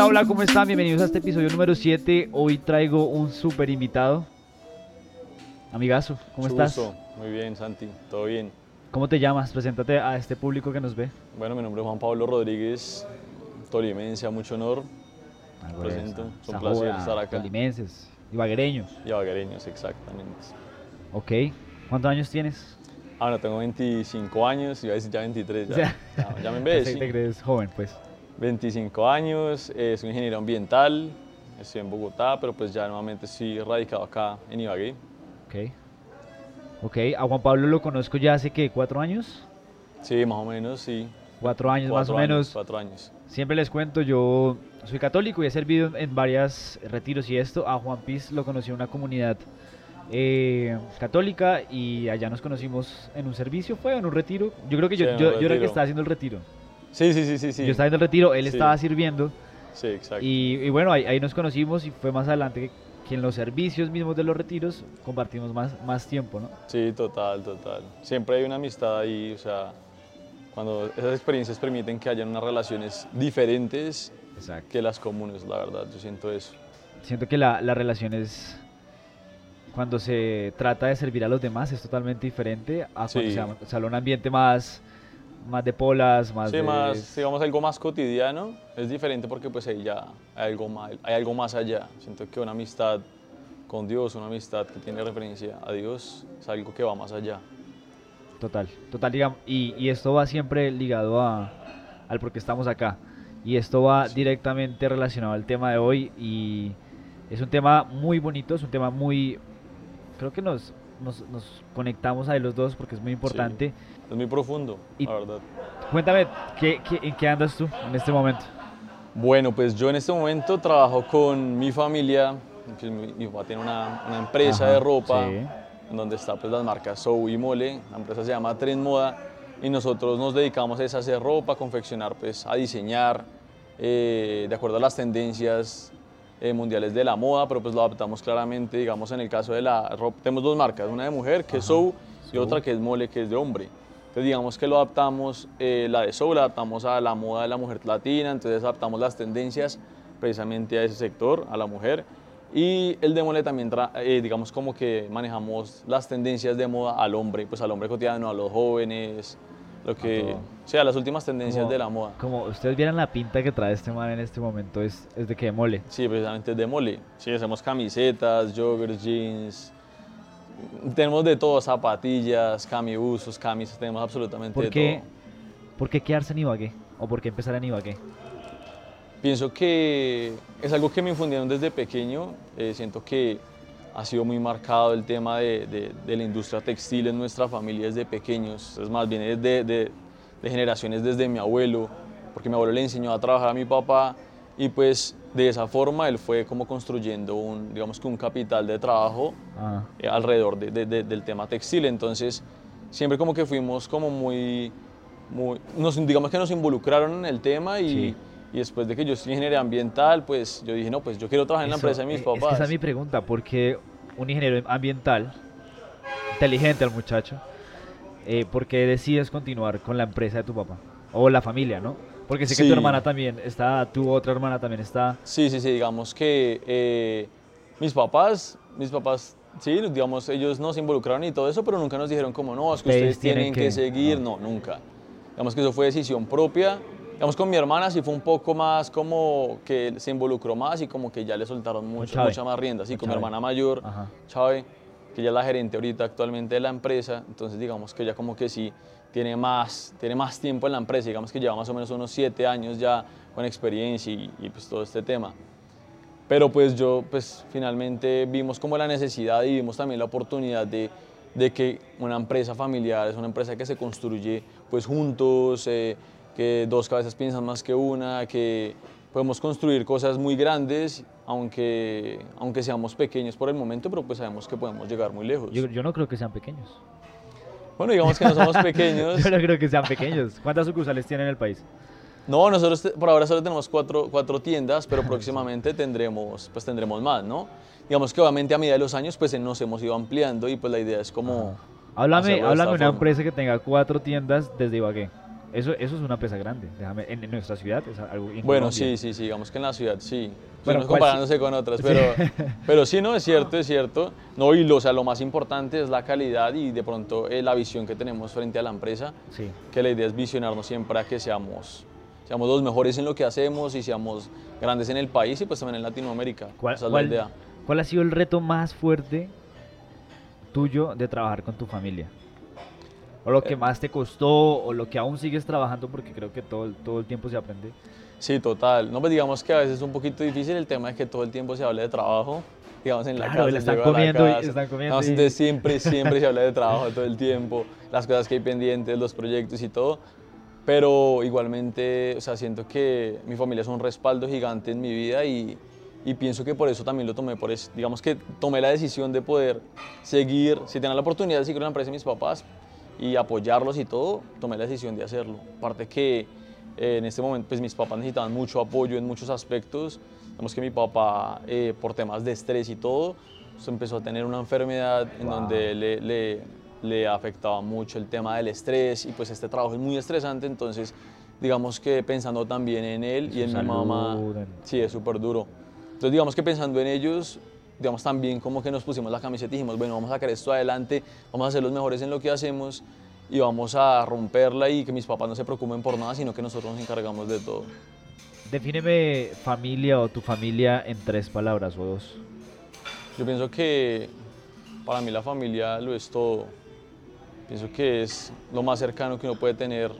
Hola, hola, ¿cómo están? Bienvenidos a este episodio número 7. Hoy traigo un súper invitado. Amigazo, ¿cómo Mucho estás? Muy bien, Santi, todo bien. ¿Cómo te llamas? Preséntate a este público que nos ve. Bueno, mi nombre es Juan Pablo Rodríguez, tolimense, mucho honor, Algo Presento. Es un placer estar acá. Tolimenses, ibaguereños. y abaguereños, exactamente. Ok. ¿Cuántos años tienes? Ah, no, tengo 25 años, iba a decir ya 23, ya, O sea, ya, ya me ves, te crees joven, pues. 25 años, eh, soy ingeniero ambiental, estoy en Bogotá, pero pues ya nuevamente estoy radicado acá en Ibagué. Ok. Ok, a Juan Pablo lo conozco ya hace que cuatro años. Sí, más o menos, sí. Cuatro años más o años, menos. Cuatro años. Siempre les cuento, yo soy católico y he servido en varios retiros y esto. A Juan Piz lo conocí en una comunidad eh, católica y allá nos conocimos en un servicio, fue en un retiro. Yo creo que yo, Sí, yo, yo era el que estaba haciendo el retiro. Sí, sí, sí, sí. sí. Yo estaba haciendo el retiro, él Sí. estaba sirviendo Sí, exacto. y, y bueno, ahí, ahí nos conocimos y fue más adelante que, que en los servicios mismos de los retiros compartimos más, más tiempo, ¿no? Sí, total, total. Siempre hay una amistad ahí, o sea, cuando esas experiencias permiten que hayan unas relaciones diferentes Exacto. que las comunes, la verdad, yo siento eso. Siento que la, la relación es, cuando se trata de servir a los demás, es totalmente diferente a cuando Sí. se habla un ambiente más, más de polas, más Sí, de... más, digamos, algo más cotidiano, es diferente porque pues ahí ya hay algo más, hay algo más allá. Siento que una amistad con Dios, una amistad que tiene referencia a Dios, es algo que va más allá. Total, total, digamos, y, y esto va siempre ligado a, al por qué estamos acá. Y esto va directamente relacionado al tema de hoy y es un tema muy bonito, es un tema muy... Creo que nos, nos, nos conectamos ahí los dos porque es muy importante. Es muy profundo, Y- la verdad. Cuéntame, ¿qué, qué, en qué andas tú en este momento? Bueno, pues yo en este momento trabajo con mi familia. pues mi, mi papá tiene una, una empresa Ajá, de ropa sí. en donde está pues las marcas Sou y Mole. La empresa se llama Trend Moda y nosotros nos dedicamos a hacer ropa, confeccionar, pues a diseñar eh, de acuerdo a las tendencias eh, mundiales de la moda, pero pues lo adaptamos claramente, digamos en el caso de la ropa, tenemos dos marcas, una de mujer que es Sou y otra que es Mole que es de hombre. Entonces digamos que lo adaptamos, eh, la de Soul la adaptamos a la moda de la mujer latina, entonces adaptamos las tendencias precisamente a ese sector, a la mujer. Y el de Mole también, tra- eh, digamos como que manejamos las tendencias de moda al hombre, pues al hombre cotidiano, a los jóvenes, lo que, o sea, las últimas tendencias Como- de la moda. Como ustedes vieran la pinta que trae este man en este momento, es, es de que mole. Sí, precisamente es de Mole. Sí, hacemos camisetas, joggers, jeans, tenemos de todo, zapatillas, camibuzos, camisas, tenemos absolutamente ¿Por de qué, todo. ¿Por qué quedarse en Ibagué? ¿O por qué empezar en Ibagué? Pienso que es algo que me infundieron desde pequeño. eh, siento que ha sido muy marcado el tema de, de- de la industria textil en nuestra familia desde pequeños. Es más, viene de, de- de generaciones desde mi abuelo, porque mi abuelo le enseñó a trabajar a mi papá y pues de esa forma él fue como construyendo un, digamos que un capital de trabajo Ah, eh, alrededor de- de- de- del tema textil. Entonces, siempre como que fuimos como muy, muy nos, digamos que nos involucraron en el tema y, Sí. Y después de que yo estoy ingeniero ambiental, pues yo dije, no, pues yo quiero trabajar en la empresa de mis eh, papás. Es que esa es mi pregunta, porque un ingeniero ambiental, inteligente el muchacho, eh, ¿por qué decides continuar con la empresa de tu papá? O la familia, ¿no? Porque sé que tu Sí. hermana también está, tu otra hermana también está. Sí, sí, sí, digamos que eh, mis papás, mis papás, sí, digamos, ellos nos involucraron y todo eso, pero nunca nos dijeron como, no, es que Ustedes ustedes tienen que, que- seguir, ah. no, nunca. Digamos que eso fue decisión propia. Digamos, con mi hermana sí fue un poco más como que se involucró más y como que ya le soltaron mucho, mucha más rienda. Sí, Con con mi hermana mayor, Ajá. Chávez, que ella es la gerente ahorita actualmente de la empresa, entonces digamos que ella como que sí tiene más, tiene más tiempo en la empresa, digamos que lleva más o menos unos siete años ya con experiencia y, y pues todo este tema. Pero pues yo, pues finalmente vimos como la necesidad y vimos también la oportunidad de, de que una empresa familiar es una empresa que se construye pues juntos, eh, que dos cabezas piensan más que una, que podemos construir cosas muy grandes, aunque, aunque seamos pequeños por el momento, pero pues sabemos que podemos llegar muy lejos. Yo, yo no creo que sean pequeños. Bueno, digamos que no somos pequeños. Yo no creo que sean pequeños. ¿Cuántas sucursales tienen en el país? No, nosotros por ahora solo tenemos cuatro, cuatro tiendas, pero próximamente tendremos, pues tendremos más, ¿no? Digamos que obviamente a medida de los años pues nos hemos ido ampliando y pues la idea es como... Háblame, háblame de una forma. empresa que tenga cuatro tiendas desde Ibagué. Eso, eso es una pesa grande. Déjame, en, en nuestra ciudad es algo en Bueno, Colombia. sí, sí, sí, digamos que en la ciudad sí. Bueno, Bueno, ¿cuál comparándose con otras, pero sí. pero sí, no, es cierto, es cierto. No, y lo, o sea, lo más importante es la calidad y de pronto eh, la visión que tenemos frente a la empresa, Sí. que la idea es visionarnos siempre a que seamos, seamos los mejores en lo que hacemos y seamos grandes en el país y pues también en Latinoamérica. ¿Cuál, Esa es la cuál- idea. cuál ha sido el reto más fuerte tuyo de trabajar con tu familia? O lo que Eh. más te costó, o lo que aún sigues trabajando, porque creo que todo, todo el tiempo se aprende. Sí, total. No, pues digamos que a veces es un poquito difícil el tema de que todo el tiempo se hable de trabajo. Digamos en la Claro, casa. le están a la comiendo y- casa. están comiendo No, y- entonces siempre, siempre se habla de trabajo todo el tiempo, las cosas que hay pendientes, los proyectos y todo. Pero igualmente, o sea, siento que mi familia es un respaldo gigante en mi vida y, y pienso que por eso también lo tomé, por eso, digamos que tomé la decisión de poder seguir, si tenía la oportunidad de seguir la empresa de mis papás y apoyarlos y todo, tomé la decisión de hacerlo. Aparte que eh, en este momento, pues mis papás necesitaban mucho apoyo en muchos aspectos. Digamos que mi papá, eh, por temas de estrés y todo, pues, empezó a tener una enfermedad en Wow. donde le, le, le afectaba mucho el tema del estrés y pues este trabajo es muy estresante, entonces digamos que pensando también en él y en su mi mamá, en- sí, es súper duro. Entonces digamos que pensando en ellos, digamos también como que nos pusimos la camiseta y dijimos, bueno, vamos a sacar esto adelante, vamos a ser los mejores en lo que hacemos y vamos a romperla y que mis papás no se preocupen por nada, sino que nosotros nos encargamos de todo. Defíneme familia o tu familia en tres palabras o dos. Yo pienso que para mí la familia lo es todo. Pienso que es lo más cercano que uno puede tener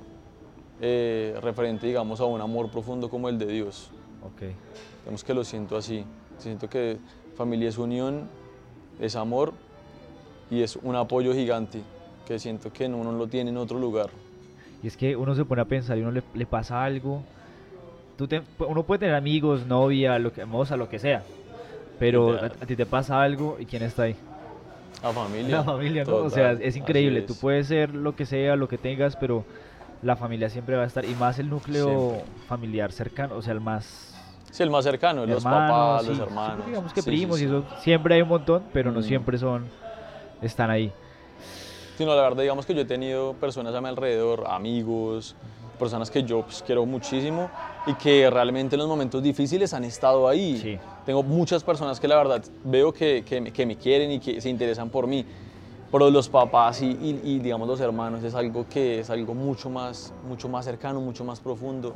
eh, referente, digamos, a un amor profundo como el de Dios. Ok. Digamos que lo siento así. Siento que familia es unión, es amor y es un apoyo gigante que siento que uno no lo tiene en otro lugar. Y es que uno se pone a pensar y uno le, le pasa algo. Tú te- uno puede tener amigos, novia, lo que, moza, lo que sea. Pero a, ti te pasa algo y ¿quién está ahí? La familia. La familia, ¿no? O sea, es increíble. así Tú es. puedes ser lo que sea, lo que tengas, pero la familia siempre va a estar. Y más el núcleo Siempre. familiar cercano, o sea, el más. Sí, el más cercano, los hermanos, papás, sí, los hermanos. digamos que Sí, sí, primos sí. y eso. Siempre hay un montón, pero no Mm. siempre son. Están ahí. Sí, no, la verdad, digamos que yo he tenido personas a mi alrededor, amigos, personas que yo pues, quiero muchísimo y que realmente en los momentos difíciles han estado ahí. Sí. Tengo muchas personas que la verdad veo que, que me quieren y que se interesan por mí. Pero los papás y, y- y, digamos los hermanos es algo que es algo mucho más, mucho más cercano, mucho más profundo.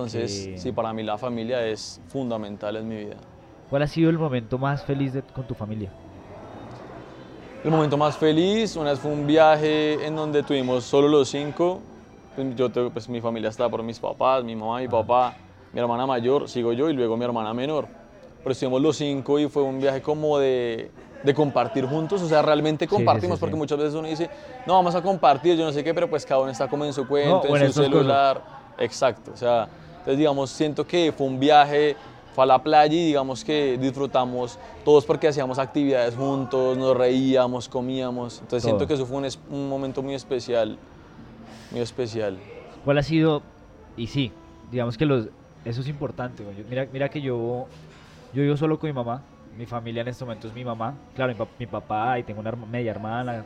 Entonces, Sí. sí, para mí la familia es fundamental en mi vida. ¿Cuál ha sido el momento más feliz de- con tu familia? El momento más feliz, una vez fue un viaje en donde tuvimos solo los cinco. Pues, Yo, pues mi familia está por mis papás, mi mamá, mi papá, mi hermana mayor, sigo yo y luego mi hermana menor. Pero estuvimos los cinco y fue un viaje como de, de compartir juntos, o sea, realmente sí, compartimos sí. porque muchas veces uno dice, no, vamos a compartir, yo no sé qué, pero pues cada uno está como en su cuento, o en su cosas. celular. Exacto, o sea, entonces digamos, siento que fue un viaje, fue a la playa y digamos que disfrutamos todos porque hacíamos actividades juntos, nos reíamos, comíamos, entonces Todo. siento que eso fue un, un momento muy especial, muy especial. ¿Cuál ha sido? Y sí, digamos que los, eso es importante. Mira, mira que yo, yo vivo solo con mi mamá. Mi familia en este momento es mi mamá. Claro, mi, pa- mi papá y tengo una media hermana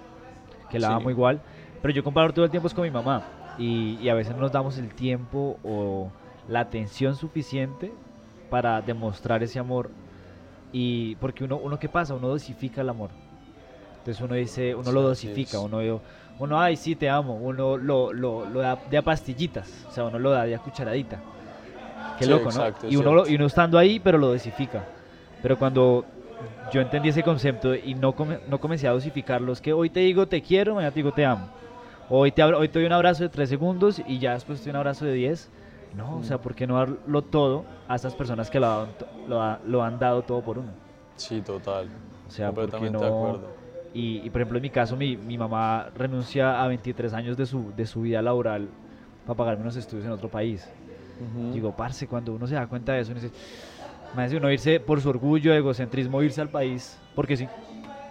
que la Sí. amo igual. Pero yo comparo todo el tiempo es con mi mamá. Y, y a veces no nos damos el tiempo o la atención suficiente para demostrar ese amor. Y porque uno, uno ¿qué pasa? Uno dosifica el amor. Entonces uno dice, uno Sí, lo dosifica, uno, uno, ay, sí, te amo, uno lo, lo, lo da de a pastillitas, o sea, uno lo da de a cucharadita. Qué Sí, loco, exacto, ¿no? Y uno, y uno estando ahí, pero lo dosifica. Pero cuando yo entendí ese concepto y no, come- no comencé a dosificarlo, es que hoy te digo te quiero, mañana te digo te amo. Hoy te, abro- hoy te doy un abrazo de 3 segundos y ya después te doy un abrazo de 10. No, o sea, ¿por qué no darlo todo a esas personas que lo, han- lo, ha- lo han dado todo por uno? Sí, total, O sea, ¿por qué completamente no? de acuerdo. Y, y, por ejemplo, en mi caso, mi, mi mamá renuncia a 23 años de su, de su vida laboral para pagarme unos estudios en otro país. Digo, parce, cuando uno se da cuenta de eso, uno dice, imagínese uno irse por su orgullo, egocentrismo, irse al país, porque sí.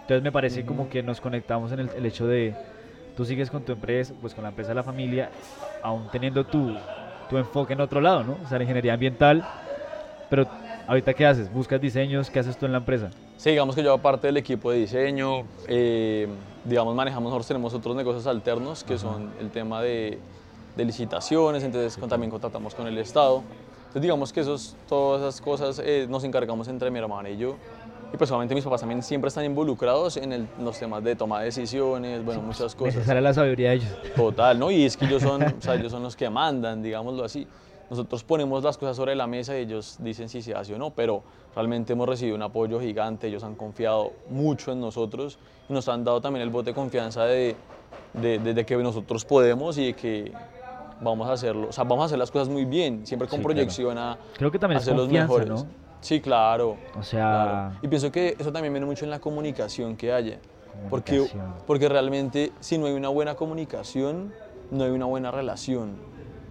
Entonces me parece como que nos conectamos en el, el hecho de, tú sigues con tu empresa, pues con la empresa de la familia, aún teniendo tu, tu enfoque en otro lado, ¿no? O sea, la ingeniería ambiental, pero ahorita ¿qué haces? ¿Buscas diseños? ¿Qué haces tú en la empresa? Sí, digamos que yo aparte del equipo de diseño, eh, digamos manejamos, nosotros tenemos otros negocios alternos que Ajá. son el tema de, de licitaciones, entonces con- también contratamos con el Estado. Entonces digamos que esos, todas esas cosas eh, nos encargamos entre mi hermana y yo. Y pues obviamente mis papás también siempre están involucrados en el- los temas de toma de decisiones, bueno, muchas cosas. Necesaria la sabiduría de ellos. Total, ¿no? Y es que ellos son, o sea, ellos son los que mandan, digámoslo así. Nosotros ponemos las cosas sobre la mesa y ellos dicen si se hace o no, pero realmente hemos recibido un apoyo gigante, ellos han confiado mucho en nosotros y nos han dado también el voto de confianza de, de, de- de que nosotros podemos y de que vamos a hacerlo, o sea, vamos a hacer las cosas muy bien, siempre con Sí, claro. proyección a, Creo que también a es ser los mejores. ¿no? Sí, claro. O sea, claro. Y pienso que eso también viene mucho en la comunicación que haya. Porque, Comunicación. porque realmente si no hay una buena comunicación, no hay una buena relación.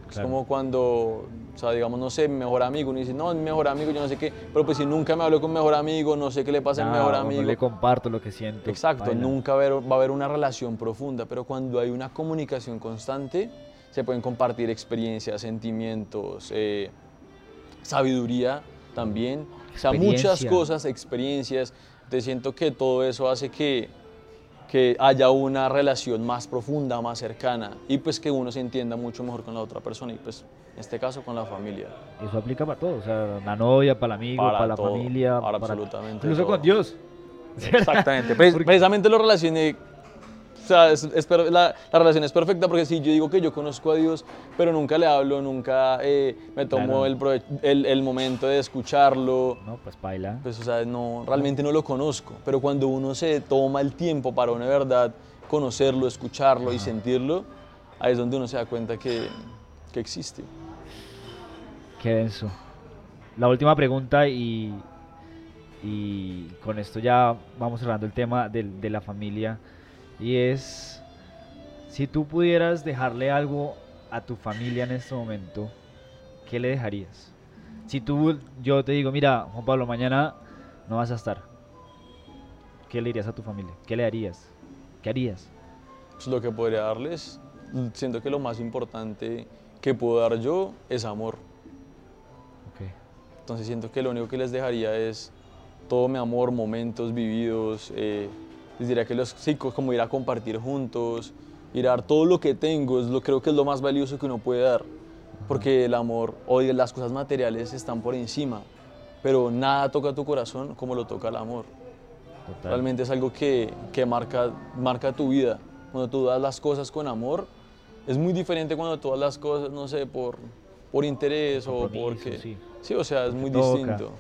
Es Claro. como cuando, o sea, digamos, no sé, mi mejor amigo, uno dice, no, es mi mejor amigo, yo no sé qué, pero pues si nunca me hablo con mi mejor amigo, no sé qué le pasa al nada, mejor o no amigo. le comparto lo que siento. Exacto, baila. nunca va a, haber, va a haber una relación profunda, pero cuando hay una comunicación constante, se pueden compartir experiencias, sentimientos, eh, sabiduría también, o sea, muchas cosas, experiencias. Te siento que todo eso hace que, que haya una relación más profunda, más cercana y pues que uno se entienda mucho mejor con la otra persona y pues en este caso con la familia. Eso aplica para todo, o sea, la novia, para el amigo, Para para, la familia, para absolutamente incluso todo. con Dios. Exactamente. Porque- Precisamente lo relacioné. O sea, es- es la, la relación es perfecta porque si yo digo que yo conozco a Dios, pero nunca le hablo, nunca eh, me tomo Claro. el, prove- el, el momento de escucharlo, No, pues baila. pues, o sea, no, realmente no lo conozco. Pero cuando uno se toma el tiempo para una verdad conocerlo, escucharlo y sentirlo, ahí es donde uno se da cuenta que, que existe. Qué denso. La última pregunta y, y con esto ya vamos cerrando el tema del- de, la familia y es si tú pudieras dejarle algo a tu familia en este momento, ¿qué le dejarías? Si tú, yo te digo, mira, Juan Pablo, mañana no vas a estar, ¿qué le dirías a tu familia? ¿Qué le harías? ¿Qué harías? Pues lo que podría darles, siento que lo más importante que puedo dar yo es amor. Ok. Entonces siento que lo único que les dejaría es todo mi amor, momentos vividos. eh, les diría que los co- como ir a compartir juntos, ir a dar todo lo que tengo, es lo, creo que es lo más valioso que uno puede dar. Porque el amor, hoy las cosas materiales están por encima, pero nada toca tu corazón como lo toca el amor. Total. Realmente es algo que, que marca, marca tu vida. Cuando tú das las cosas con amor, es muy diferente cuando tú das las cosas, no sé, por, por interés o Compromiso, porque... sí. Sí, o sea, es muy toca. distinto.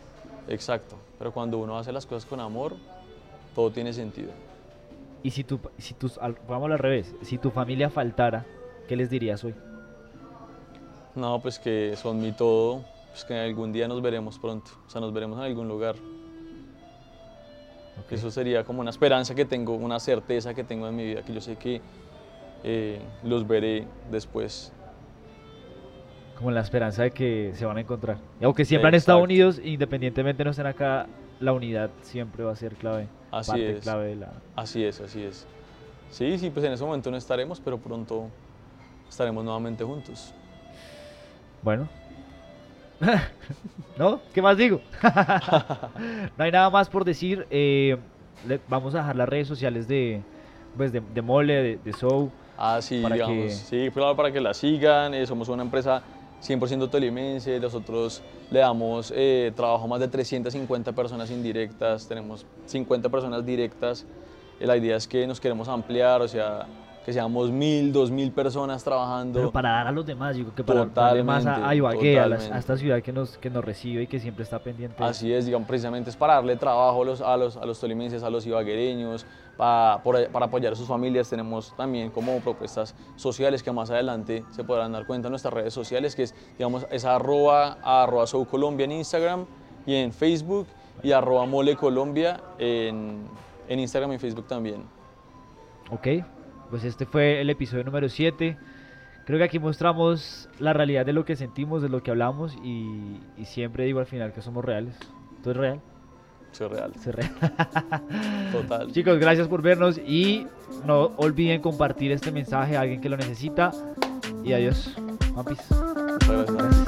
Exacto. Pero cuando uno hace las cosas con amor, todo tiene sentido. Y si tu, si tus, vamos al revés, si tu familia faltara, ¿qué les dirías hoy? No, pues que son mi todo, pues que algún día nos veremos pronto, o sea, nos veremos en algún lugar. Ok. Eso sería como una esperanza que tengo, una certeza que tengo en mi vida, que yo sé que eh, los veré después. Como la esperanza de que se van a encontrar. Y aunque siempre han estado Exacto. unidos, independientemente no estén acá, la unidad siempre va a ser clave. Así parte es. clave de la... Así es, así es. Sí, sí, pues en ese momento no estaremos, pero pronto estaremos nuevamente juntos. Bueno. ¿No? ¿Qué más digo? no hay nada más por decir. eh, le- vamos a dejar las redes sociales de, pues de, de Mole, de, de Soul. Ah, sí, Para digamos, que- sí, claro, para que la sigan. eh, somos una empresa 100% tolimense. Nosotros le damos eh, trabajo a más de 350 personas indirectas. Tenemos 50 personas directas. Eh, la idea es que nos queremos ampliar, o sea, que seamos mil, dos mil personas trabajando. Pero para dar a los demás, creo que para darle más a, Ibagué, a, las- a totalmente. esta ciudad que nos, que nos recibe y que siempre está pendiente. Así es, digamos, precisamente es para darle trabajo a los, a los, a los tolimenses, a los ibaguereños, para, para apoyar a sus familias. Tenemos también como propuestas sociales que más adelante se podrán dar cuenta en nuestras redes sociales, que es, digamos, es arroba, arroba Soul Colombia en Instagram y en Facebook y arroba Mole Colombia en, en Instagram y Facebook también. Ok, pues este fue el episodio número 7. Creo que aquí mostramos la realidad de lo que sentimos, de lo que hablamos y, y siempre digo al final que somos reales. ¿Todo es real? Soy real, ¿Eso es real? total. Chicos, gracias por vernos y no olviden compartir este mensaje a alguien que lo necesita. Y adiós. Gracias.